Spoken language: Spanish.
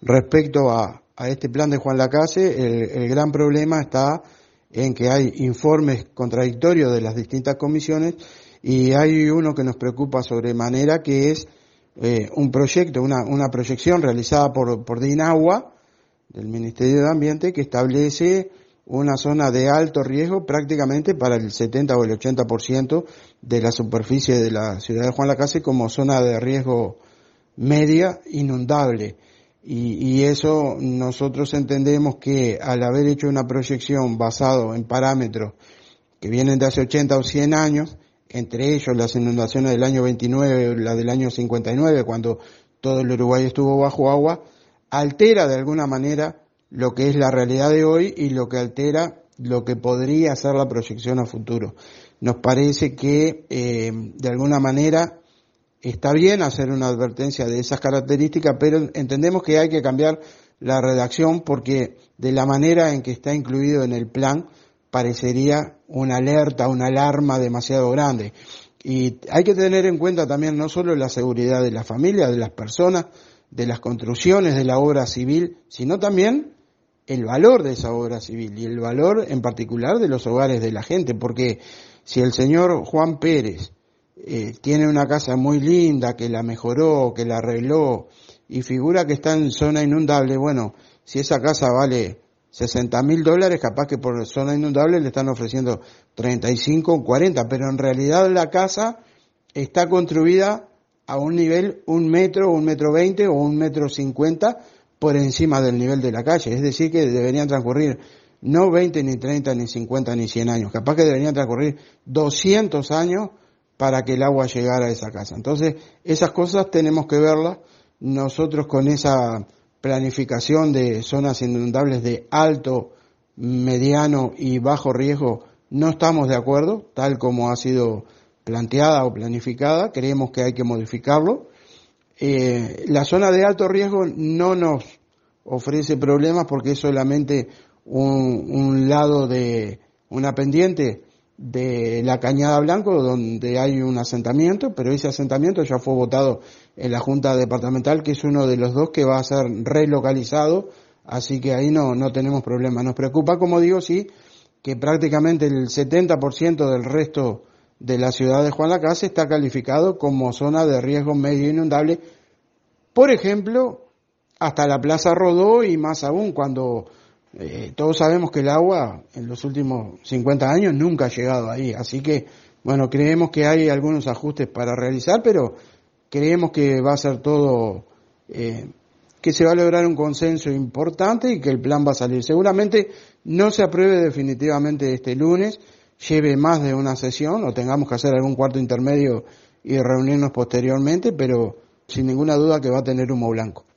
Respecto a, este plan de Juan Lacase, el, gran problema está en que hay informes contradictorios de las distintas comisiones y hay uno que nos preocupa sobremanera que es eh, un proyecto, una, una proyección realizada por, por DINAGUA, del Ministerio de Ambiente, que establece una zona de alto riesgo prácticamente para el 70 o el 80% de la superficie de la ciudad de Juan Lacase como zona de riesgo media inundable. Y, eso nosotros entendemos que al haber hecho una proyección basado en parámetros que vienen de hace 80 o 100 años, entre ellos las inundaciones del año 29 o la del año 59, cuando todo el Uruguay estuvo bajo agua, altera de alguna manera lo que es la realidad de hoy y lo que altera lo que podría ser la proyección a futuro. Nos parece que eh, de alguna manera está bien hacer una advertencia de esas características, pero entendemos que hay que cambiar la redacción porque de la manera en que está incluido en el plan parecería una alerta, una alarma demasiado grande. Y hay que tener en cuenta también no solo la seguridad de la familia, de las personas, de las construcciones de la obra civil, sino también el valor de esa obra civil y el valor en particular de los hogares de la gente, porque si el señor Juan Pérez eh, tiene una casa muy linda, que la mejoró, que la arregló y figura que está en zona inundable, bueno, si esa casa vale 60 mil dólares, capaz que por zona inundable le están ofreciendo 35 o 40, pero en realidad la casa está construida a un nivel un metro, un metro veinte o un metro cincuenta por encima del nivel de la calle. Es decir, que deberían transcurrir no 20, ni 30, ni 50, ni 100 años. Capaz que deberían transcurrir 200 años para que el agua llegara a esa casa. Entonces, esas cosas tenemos que verlas. Nosotros con esa planificación de zonas inundables de alto, mediano y bajo riesgo no estamos de acuerdo, tal como ha sido planteada o planificada. Creemos que hay que modificarlo eh, la zona de alto riesgo no nos ofrece problemas porque es solamente un, lado de una pendiente de la Cañada Blanco donde hay un asentamiento, pero ese asentamiento ya fue votado en la Junta Departamental, que es uno de los dos que va a ser relocalizado, así que ahí no, no tenemos problema. Nos preocupa, como digo, sí, que prácticamente el 70% del resto de la ciudad de Juan Lacase está calificado como zona de riesgo medio inundable, por ejemplo, hasta la Plaza Rodó y más aún cuando eh, todos sabemos que el agua en los últimos 50 años nunca ha llegado ahí, así que bueno, creemos que hay algunos ajustes para realizar, pero creemos que va a ser todo, eh, que se va a lograr un consenso importante y que el plan va a salir. Seguramente no se apruebe definitivamente este lunes, lleve más de una sesión o tengamos que hacer algún cuarto intermedio y reunirnos posteriormente, pero sin ninguna duda que va a tener humo blanco.